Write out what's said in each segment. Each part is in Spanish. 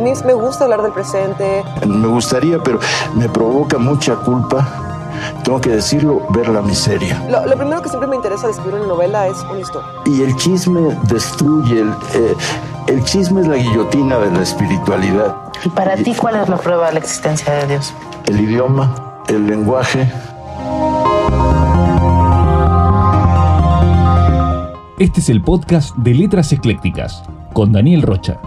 A mí me gusta hablar del presente. Me gustaría, pero me provoca mucha culpa tengo que decirlo, ver la miseria. Lo, primero que siempre me interesa de escribir una novela es una historia. Y el chisme destruye, el, eh, el chisme es la guillotina de la espiritualidad. ¿Y para ti cuál es la prueba de la existencia de Dios? El idioma, el lenguaje. Este es el podcast de Letras Eclécticas con Daniel Rocha.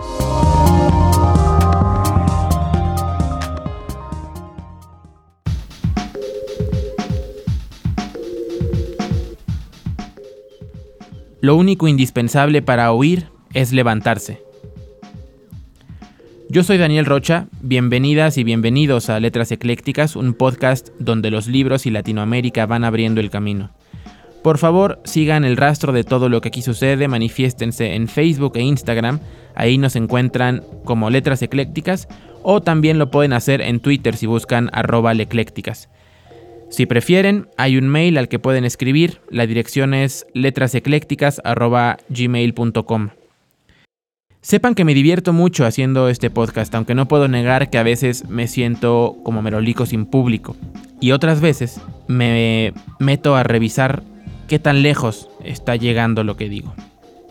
Lo único indispensable para oír es levantarse. Yo soy Daniel Rocha, bienvenidas y bienvenidos a Letras Eclécticas, un podcast donde los libros y Latinoamérica van abriendo el camino. Por favor, sigan el rastro de todo lo que aquí sucede, manifiéstense en Facebook e Instagram, ahí nos encuentran como Letras Eclécticas, o también lo pueden hacer en Twitter si buscan arroba eclécticas. Si prefieren, hay un mail al que pueden escribir. La dirección es letraseclécticas.gmail.com. Sepan que me divierto mucho haciendo este podcast, aunque no puedo negar que a veces me siento como merolico sin público. Y otras veces me meto a revisar qué tan lejos está llegando lo que digo.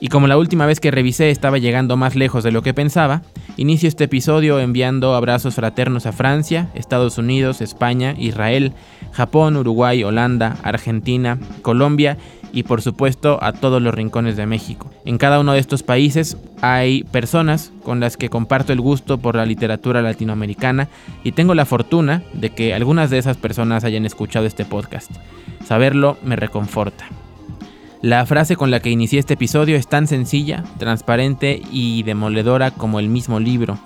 Y como la última vez que revisé estaba llegando más lejos de lo que pensaba, inicio este episodio enviando abrazos fraternos a Francia, Estados Unidos, España, Israel, Japón, Uruguay, Holanda, Argentina, Colombia y por supuesto a todos los rincones de México. En cada uno de estos países hay personas con las que comparto el gusto por la literatura latinoamericana y tengo la fortuna de que algunas de esas personas hayan escuchado este podcast. Saberlo me reconforta. La frase con la que inicié este episodio es tan sencilla, transparente y demoledora como el mismo libro.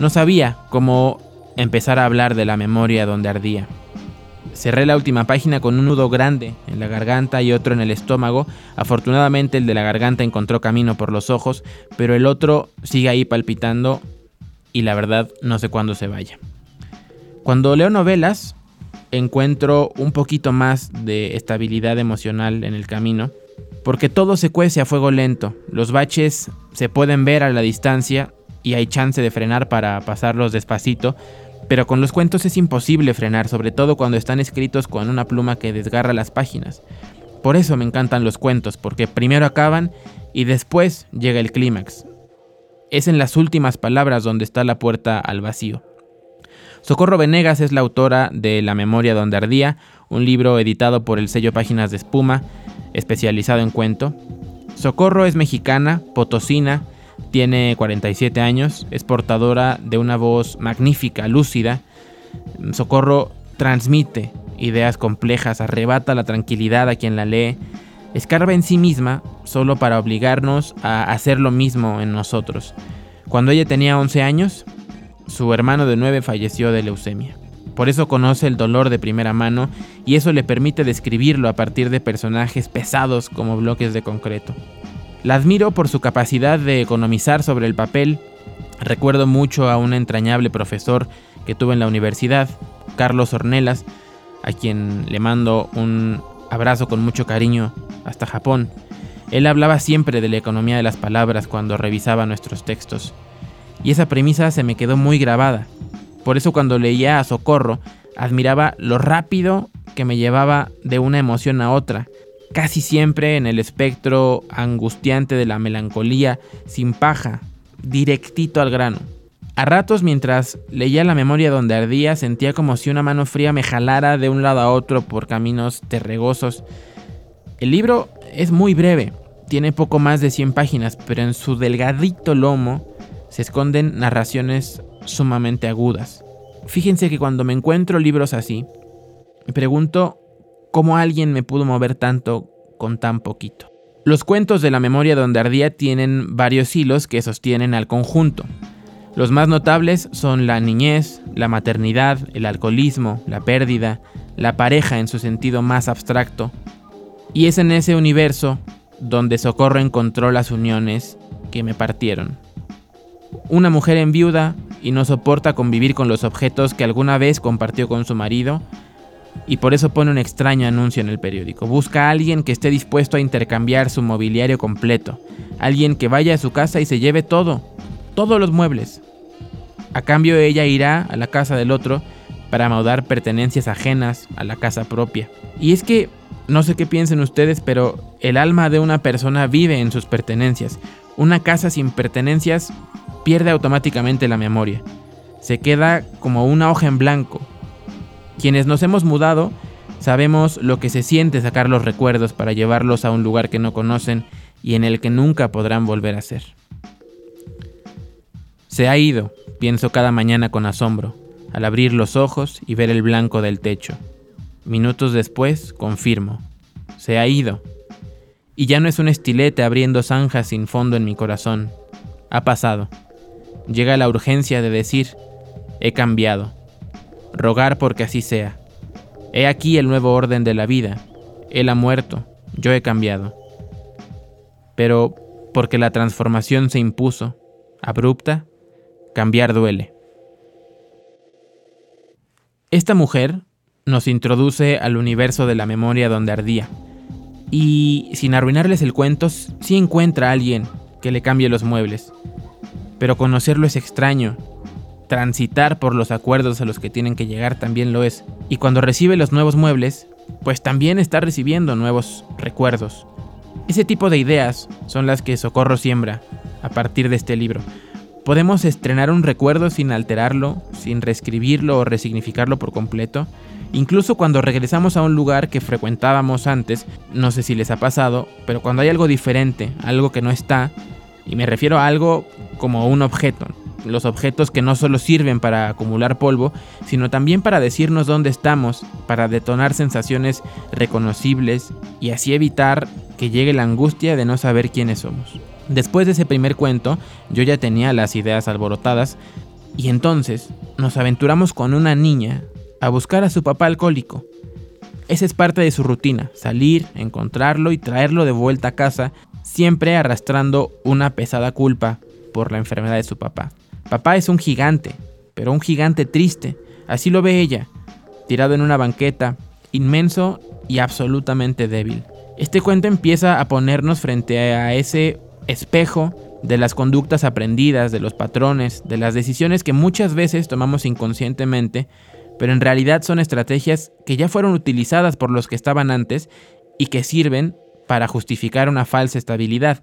No sabía cómo empezar a hablar de la memoria donde ardía. Cerré la última página con un nudo grande en la garganta y otro en el estómago. Afortunadamente el de la garganta encontró camino por los ojos, pero el otro sigue ahí palpitando y la verdad no sé cuándo se vaya. Cuando leo novelas, encuentro un poquito más de estabilidad emocional en el camino, porque todo se cuece a fuego lento, los baches se pueden ver a la distancia y hay chance de frenar para pasarlos despacito, pero con los cuentos es imposible frenar, sobre todo cuando están escritos con una pluma que desgarra las páginas. Por eso me encantan los cuentos, porque primero acaban y después llega el clímax. Es en las últimas palabras donde está la puerta al vacío. Socorro Venegas es la autora de La memoria donde ardía, un libro editado por el sello Páginas de Espuma, especializado en cuento. Socorro es mexicana, potosina, tiene 47 años, es portadora de una voz magnífica, lúcida. Socorro transmite ideas complejas, arrebata la tranquilidad a quien la lee, escarba en sí misma solo para obligarnos a hacer lo mismo en nosotros. Cuando ella tenía 11 años, su hermano de 9 falleció de leucemia. Por eso conoce el dolor de primera mano y eso le permite describirlo a partir de personajes pesados como bloques de concreto. La admiro por su capacidad de economizar sobre el papel. Recuerdo mucho a un entrañable profesor que tuve en la universidad, Carlos Ornelas, a quien le mando un abrazo con mucho cariño hasta Japón. Él hablaba siempre de la economía de las palabras cuando revisaba nuestros textos. Y esa premisa se me quedó muy grabada. Por eso cuando leía a Socorro, admiraba lo rápido que me llevaba de una emoción a otra, casi siempre en el espectro angustiante de la melancolía, sin paja, directito al grano. A ratos mientras leía la memoria donde ardía sentía como si una mano fría me jalara de un lado a otro por caminos terregosos. El libro es muy breve, tiene poco más de 100 páginas, pero en su delgadito lomo se esconden narraciones sumamente agudas. Fíjense que cuando me encuentro libros así, me pregunto cómo alguien me pudo mover tanto con tan poquito. Los cuentos de la memoria donde ardía tienen varios hilos que sostienen al conjunto. Los más notables son la niñez, la maternidad, el alcoholismo, la pérdida, la pareja en su sentido más abstracto. Y es en ese universo donde Socorro encontró las uniones que me partieron. Una mujer en viuda y no soporta convivir con los objetos que alguna vez compartió con su marido y por eso pone un extraño anuncio en el periódico. Busca a alguien que esté dispuesto a intercambiar su mobiliario completo, alguien que vaya a su casa y se lleve todo, todos los muebles. A cambio ella irá a la casa del otro para maudar pertenencias ajenas a la casa propia. Y es que, no sé qué piensen ustedes, pero el alma de una persona vive en sus pertenencias. Una casa sin pertenencias pierde automáticamente la memoria. Se queda como una hoja en blanco. Quienes nos hemos mudado sabemos lo que se siente sacar los recuerdos para llevarlos a un lugar que no conocen y en el que nunca podrán volver a ser. Se ha ido, pienso cada mañana con asombro, al abrir los ojos y ver el blanco del techo. Minutos después, confirmo, se ha ido. Y ya no es un estilete abriendo zanjas sin fondo en mi corazón. Ha pasado. Llega la urgencia de decir, he cambiado. Rogar porque así sea. He aquí el nuevo orden de la vida. Él ha muerto, yo he cambiado. Pero porque la transformación se impuso, abrupta, cambiar duele. Esta mujer nos introduce al universo de la memoria donde ardía. Y sin arruinarles el cuento, sí encuentra a alguien que le cambie los muebles. Pero conocerlo es extraño. Transitar por los acuerdos a los que tienen que llegar también lo es. Y cuando recibe los nuevos muebles, pues también está recibiendo nuevos recuerdos. Ese tipo de ideas son las que Socorro siembra a partir de este libro. Podemos estrenar un recuerdo sin alterarlo, sin reescribirlo o resignificarlo por completo. Incluso cuando regresamos a un lugar que frecuentábamos antes, no sé si les ha pasado, pero cuando hay algo diferente, algo que no está, y me refiero a algo como un objeto, los objetos que no solo sirven para acumular polvo, sino también para decirnos dónde estamos, para detonar sensaciones reconocibles y así evitar que llegue la angustia de no saber quiénes somos. Después de ese primer cuento, yo ya tenía las ideas alborotadas y entonces nos aventuramos con una niña a buscar a su papá alcohólico. Esa es parte de su rutina, salir, encontrarlo y traerlo de vuelta a casa, siempre arrastrando una pesada culpa por la enfermedad de su papá. Papá es un gigante, pero un gigante triste, así lo ve ella, tirado en una banqueta, inmenso y absolutamente débil. Este cuento empieza a ponernos frente a ese espejo de las conductas aprendidas, de los patrones, de las decisiones que muchas veces tomamos inconscientemente, pero en realidad son estrategias que ya fueron utilizadas por los que estaban antes y que sirven para justificar una falsa estabilidad.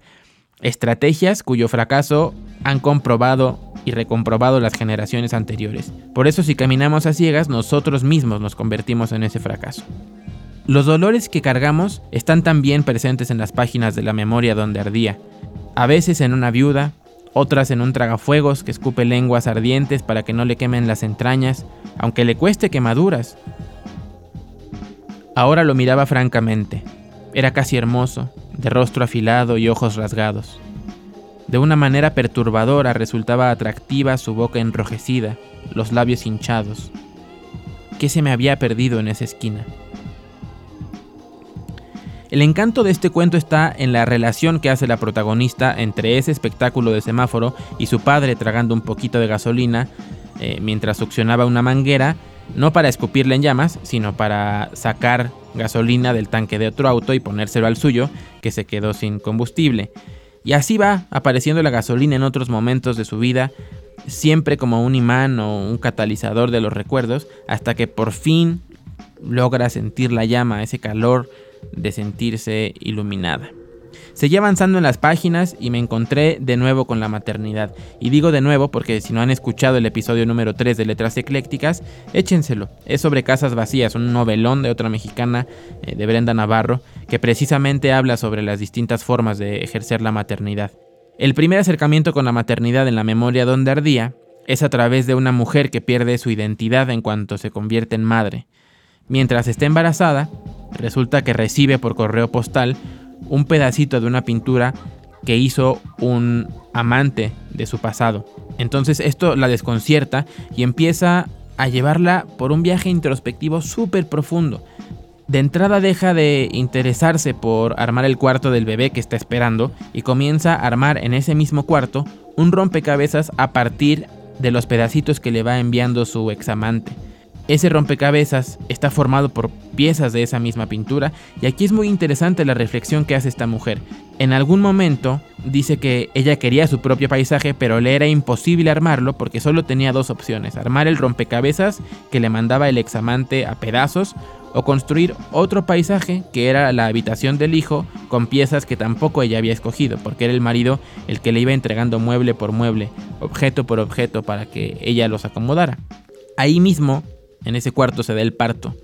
Estrategias cuyo fracaso han comprobado y recomprobado las generaciones anteriores. Por eso si caminamos a ciegas, nosotros mismos nos convertimos en ese fracaso. Los dolores que cargamos están también presentes en las páginas de la memoria donde ardía a veces en una viuda, otras en un tragafuegos que escupe lenguas ardientes para que no le quemen las entrañas, aunque le cueste quemaduras. Ahora lo miraba francamente. Era casi hermoso, de rostro afilado y ojos rasgados. De una manera perturbadora resultaba atractiva su boca enrojecida, los labios hinchados. ¿Qué se me había perdido en esa esquina? El encanto de este cuento está en la relación que hace la protagonista entre ese espectáculo de semáforo y su padre tragando un poquito de gasolina eh, mientras succionaba una manguera, no para escupirle en llamas, sino para sacar gasolina del tanque de otro auto y ponérselo al suyo, que se quedó sin combustible. Y así va apareciendo la gasolina en otros momentos de su vida, siempre como un imán o un catalizador de los recuerdos, hasta que por fin logra sentir la llama, ese calor de sentirse iluminada. Seguí avanzando en las páginas y me encontré de nuevo con la maternidad. Y digo de nuevo porque si no han escuchado el episodio número 3 de Letras Eclécticas, échenselo. Es sobre Casas Vacías, un novelón de otra mexicana, eh, de Brenda Navarro, que precisamente habla sobre las distintas formas de ejercer la maternidad. El primer acercamiento con la maternidad en la memoria donde ardía es a través de una mujer que pierde su identidad en cuanto se convierte en madre. Mientras está embarazada, resulta que recibe por correo postal un pedacito de una pintura que hizo un amante de su pasado. Entonces esto la desconcierta y empieza a llevarla por un viaje introspectivo súper profundo. De entrada deja de interesarse por armar el cuarto del bebé que está esperando y comienza a armar en ese mismo cuarto un rompecabezas a partir de los pedacitos que le va enviando su examante. Ese rompecabezas está formado por piezas de esa misma pintura y aquí es muy interesante la reflexión que hace esta mujer. En algún momento dice que ella quería su propio paisaje, pero le era imposible armarlo porque solo tenía dos opciones, armar el rompecabezas que le mandaba el examante a pedazos o construir otro paisaje que era la habitación del hijo con piezas que tampoco ella había escogido, porque era el marido el que le iba entregando mueble por mueble, objeto por objeto para que ella los acomodara. Ahí mismo, en ese cuarto se da el parto.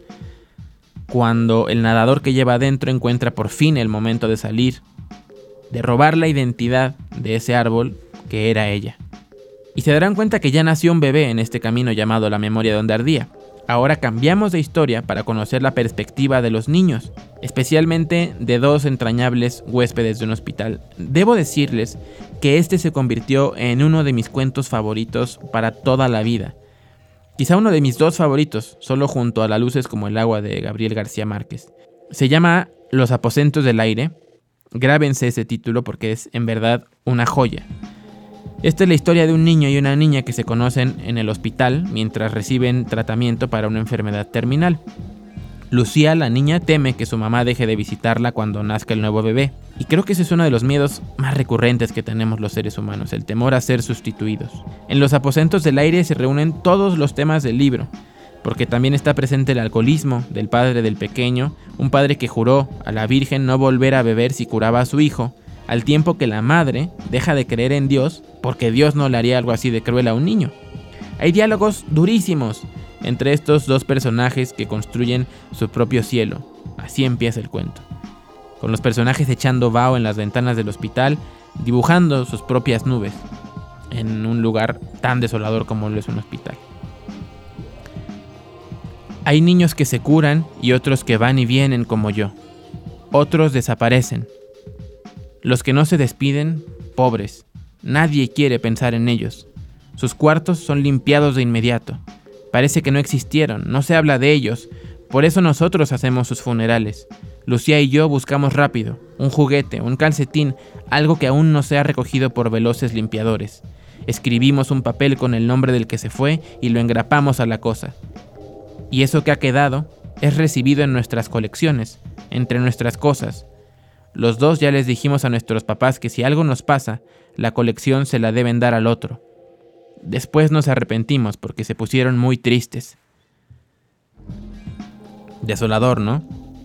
Cuando el nadador que lleva adentro encuentra por fin el momento de salir, de robar la identidad de ese árbol que era ella. Y se darán cuenta que ya nació un bebé en este camino llamado la memoria donde ardía. Ahora cambiamos de historia para conocer la perspectiva de los niños, especialmente de dos entrañables huéspedes de un hospital. Debo decirles que este se convirtió en uno de mis cuentos favoritos para toda la vida. Quizá uno de mis dos favoritos, solo junto a La luces como el agua de Gabriel García Márquez. Se llama Los aposentos del aire. Grábense ese título porque es en verdad una joya. Esta es la historia de un niño y una niña que se conocen en el hospital mientras reciben tratamiento para una enfermedad terminal. Lucía, la niña, teme que su mamá deje de visitarla cuando nazca el nuevo bebé. Y creo que ese es uno de los miedos más recurrentes que tenemos los seres humanos, el temor a ser sustituidos. En los aposentos del aire se reúnen todos los temas del libro, porque también está presente el alcoholismo del padre del pequeño, un padre que juró a la Virgen no volver a beber si curaba a su hijo, al tiempo que la madre deja de creer en Dios porque Dios no le haría algo así de cruel a un niño. Hay diálogos durísimos entre estos dos personajes que construyen su propio cielo. Así empieza el cuento. Con los personajes echando vaho en las ventanas del hospital, dibujando sus propias nubes en un lugar tan desolador como lo es un hospital. Hay niños que se curan y otros que van y vienen como yo. Otros desaparecen, los que no se despiden, pobres. Nadie quiere pensar en ellos. Sus cuartos son limpiados de inmediato. Parece que no existieron, no se habla de ellos. Por eso nosotros hacemos sus funerales. Lucía y yo buscamos rápido, un juguete, un calcetín, algo que aún no se ha recogido por veloces limpiadores. Escribimos un papel con el nombre del que se fue y lo engrapamos a la cosa. Y eso que ha quedado es recibido en nuestras colecciones, entre nuestras cosas, los dos ya les dijimos a nuestros papás que si algo nos pasa, la colección se la deben dar al otro. Después nos arrepentimos porque se pusieron muy tristes. Desolador, ¿no?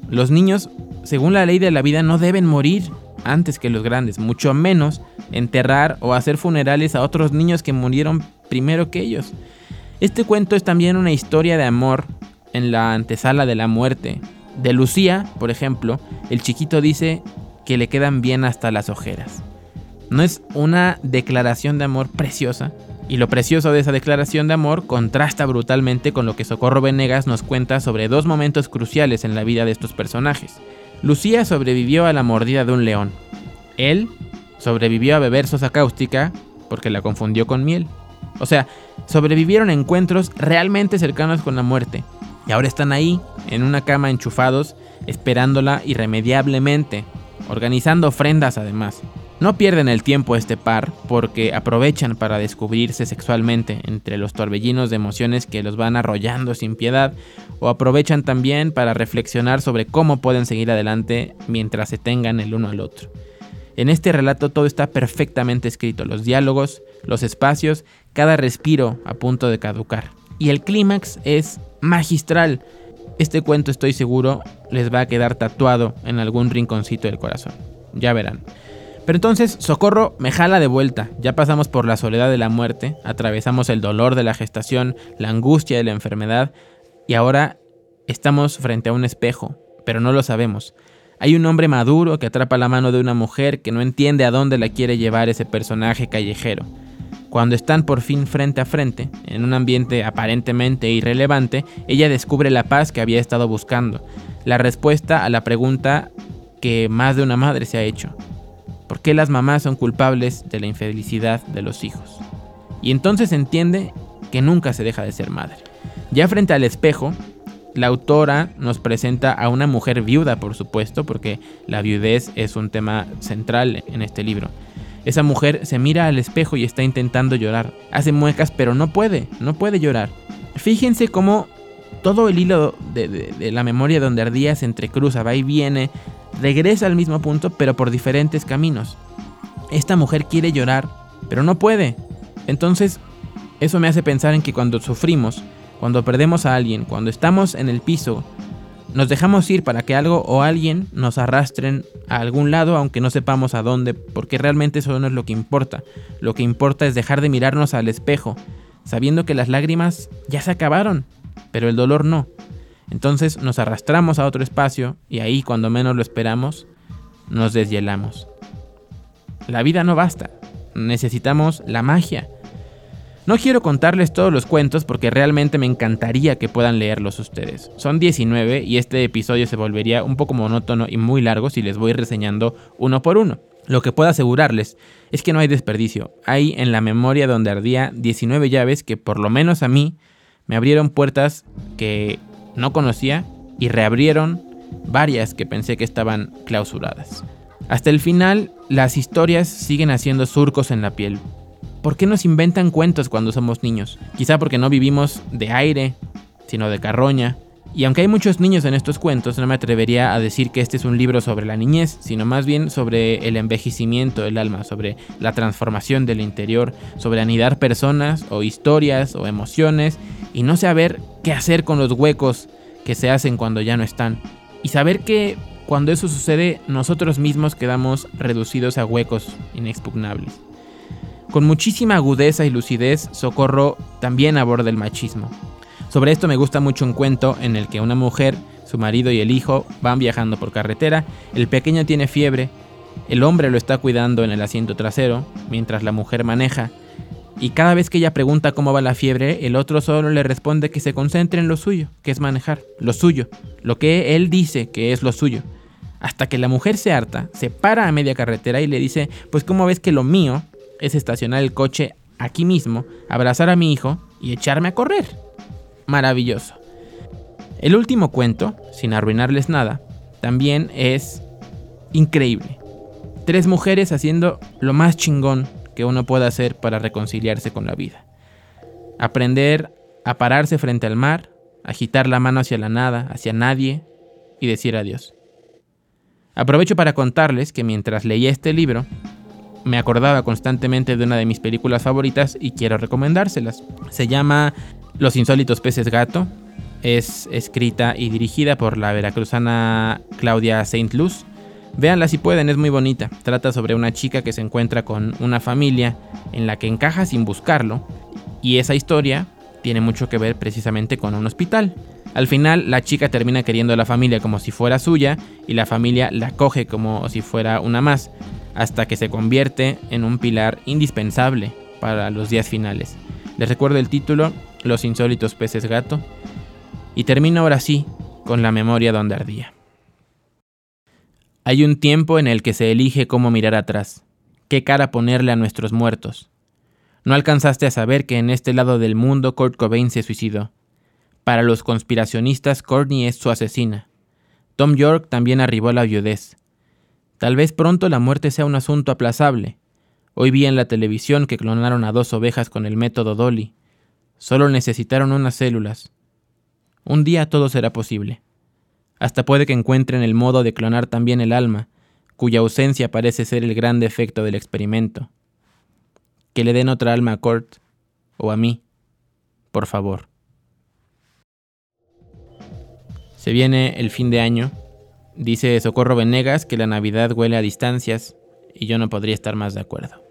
Los niños, según la ley de la vida, no deben morir antes que los grandes, mucho menos enterrar o hacer funerales a otros niños que murieron primero que ellos. Este cuento es también una historia de amor en la antesala de la muerte. De Lucía, por ejemplo, el chiquito dice que le quedan bien hasta las ojeras. ¿No es una declaración de amor preciosa? Y lo precioso de esa declaración de amor contrasta brutalmente con lo que Socorro Venegas nos cuenta sobre dos momentos cruciales en la vida de estos personajes. Lucía sobrevivió a la mordida de un león. Él sobrevivió a beber sosa cáustica porque la confundió con miel. O sea, sobrevivieron a encuentros realmente cercanos con la muerte. Y ahora están ahí, en una cama enchufados, esperándola irremediablemente organizando ofrendas además. No pierden el tiempo este par porque aprovechan para descubrirse sexualmente entre los torbellinos de emociones que los van arrollando sin piedad o aprovechan también para reflexionar sobre cómo pueden seguir adelante mientras se tengan el uno al otro. En este relato todo está perfectamente escrito, los diálogos, los espacios, cada respiro a punto de caducar. Y el clímax es magistral. Este cuento estoy seguro les va a quedar tatuado en algún rinconcito del corazón. Ya verán. Pero entonces Socorro me jala de vuelta. Ya pasamos por la soledad de la muerte, atravesamos el dolor de la gestación, la angustia de la enfermedad y ahora estamos frente a un espejo, pero no lo sabemos. Hay un hombre maduro que atrapa la mano de una mujer que no entiende a dónde la quiere llevar ese personaje callejero. Cuando están por fin frente a frente, en un ambiente aparentemente irrelevante, ella descubre la paz que había estado buscando, la respuesta a la pregunta que más de una madre se ha hecho. ¿Por qué las mamás son culpables de la infelicidad de los hijos? Y entonces entiende que nunca se deja de ser madre. Ya frente al espejo, la autora nos presenta a una mujer viuda, por supuesto, porque la viudez es un tema central en este libro. Esa mujer se mira al espejo y está intentando llorar. Hace muecas, pero no puede, no puede llorar. Fíjense cómo todo el hilo de, la memoria donde ardía se entrecruza, va y viene regresa al mismo punto pero por diferentes caminos. Esta mujer quiere llorar, pero no puede. Entonces, eso me hace pensar en que cuando sufrimos, cuando perdemos a alguien, cuando estamos en el piso, nos dejamos ir para que algo o alguien nos arrastren a algún lado aunque no sepamos a dónde, porque realmente eso no es lo que importa. Lo que importa es dejar de mirarnos al espejo, sabiendo que las lágrimas ya se acabaron, pero el dolor no. Entonces nos arrastramos a otro espacio y ahí cuando menos lo esperamos, nos deshielamos. La vida no basta, necesitamos la magia. No quiero contarles todos los cuentos porque realmente me encantaría que puedan leerlos ustedes. Son 19 y este episodio se volvería un poco monótono y muy largo si les voy reseñando uno por uno. Lo que puedo asegurarles es que no hay desperdicio. Hay en la memoria donde ardía 19 llaves que por lo menos a mí me abrieron puertas que no conocía y reabrieron varias que pensé que estaban clausuradas. Hasta el final, las historias siguen haciendo surcos en la piel. ¿Por qué nos inventan cuentos cuando somos niños? Quizá porque no vivimos de aire, sino de carroña. Y aunque hay muchos niños en estos cuentos, no me atrevería a decir que este es un libro sobre la niñez, sino más bien sobre el envejecimiento del alma, sobre la transformación del interior, sobre anidar personas o historias o emociones y no saber qué hacer con los huecos que se hacen cuando ya no están. Y saber que cuando eso sucede nosotros mismos quedamos reducidos a huecos inexpugnables. Con muchísima agudeza y lucidez, Socorro también aborda el machismo. Sobre esto me gusta mucho un cuento en el que una mujer, su marido y el hijo van viajando por carretera, el pequeño tiene fiebre, el hombre lo está cuidando en el asiento trasero, mientras la mujer maneja, y cada vez que ella pregunta cómo va la fiebre, el otro solo le responde que se concentre en lo suyo, que es manejar, lo suyo, lo que él dice que es lo suyo. Hasta que la mujer se harta, se para a media carretera y le dice, pues cómo ves que lo mío es estacionar el coche aquí mismo, abrazar a mi hijo y echarme a correr. Maravilloso. El último cuento, sin arruinarles nada, también es increíble. Tres mujeres haciendo lo más chingón que uno puede hacer para reconciliarse con la vida. Aprender a pararse frente al mar, agitar la mano hacia la nada, hacia nadie y decir adiós. Aprovecho para contarles que mientras leía este libro, me acordaba constantemente de una de mis películas favoritas y quiero recomendárselas. Se llama Los insólitos peces gato. Es escrita y dirigida por la veracruzana Claudia Saint Luz. Véanla si pueden, es muy bonita. Trata sobre una chica que se encuentra con una familia en la que encaja sin buscarlo. Y esa historia tiene mucho que ver precisamente con un hospital. Al final, la chica termina queriendo a la familia como si fuera suya y la familia la coge como si fuera una más hasta que se convierte en un pilar indispensable para los días finales. Les recuerdo el título, Los insólitos peces gato, y termino ahora sí con la memoria donde ardía. Hay un tiempo en el que se elige cómo mirar atrás, qué cara ponerle a nuestros muertos. No alcanzaste a saber que en este lado del mundo Kurt Cobain se suicidó. Para los conspiracionistas, Courtney es su asesina. Tom York también arribó a la viudez. Tal vez pronto la muerte sea un asunto aplazable. Hoy vi en la televisión que clonaron a dos ovejas con el método Dolly. Solo necesitaron unas células. Un día todo será posible. Hasta puede que encuentren el modo de clonar también el alma, cuya ausencia parece ser el gran defecto del experimento. Que le den otra alma a Kurt o a mí, por favor. Se viene el fin de año Dice Socorro Venegas que la Navidad huele a distancias y yo no podría estar más de acuerdo.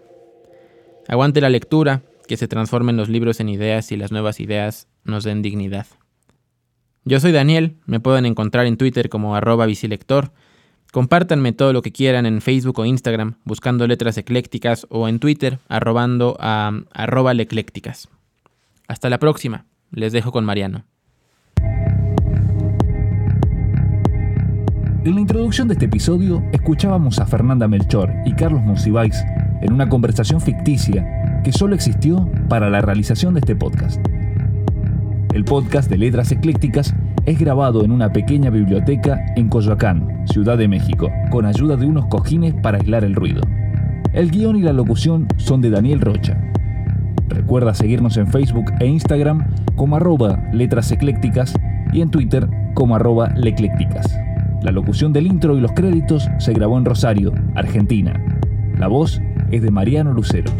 Aguante la lectura, que se transformen los libros en ideas y las nuevas ideas nos den dignidad. Yo soy Daniel, me pueden encontrar en Twitter como arroba bicilector. Compártanme todo lo que quieran en Facebook o Instagram buscando letras eclécticas o en Twitter arrobando a leclécticas. Hasta la próxima, les dejo con Mariano. En la introducción de este episodio escuchábamos a Fernanda Melchor y Carlos Monsiváis en una conversación ficticia que solo existió para la realización de este podcast. El podcast de Letras Eclécticas es grabado en una pequeña biblioteca en Coyoacán, Ciudad de México, con ayuda de unos cojines para aislar el ruido. El guion y la locución son de Daniel Rocha. Recuerda seguirnos en Facebook e Instagram como arroba letras eclécticas y en Twitter como arroba leclécticas. La locución del intro y los créditos se grabó en Rosario, Argentina. La voz es de Mariano Lucero.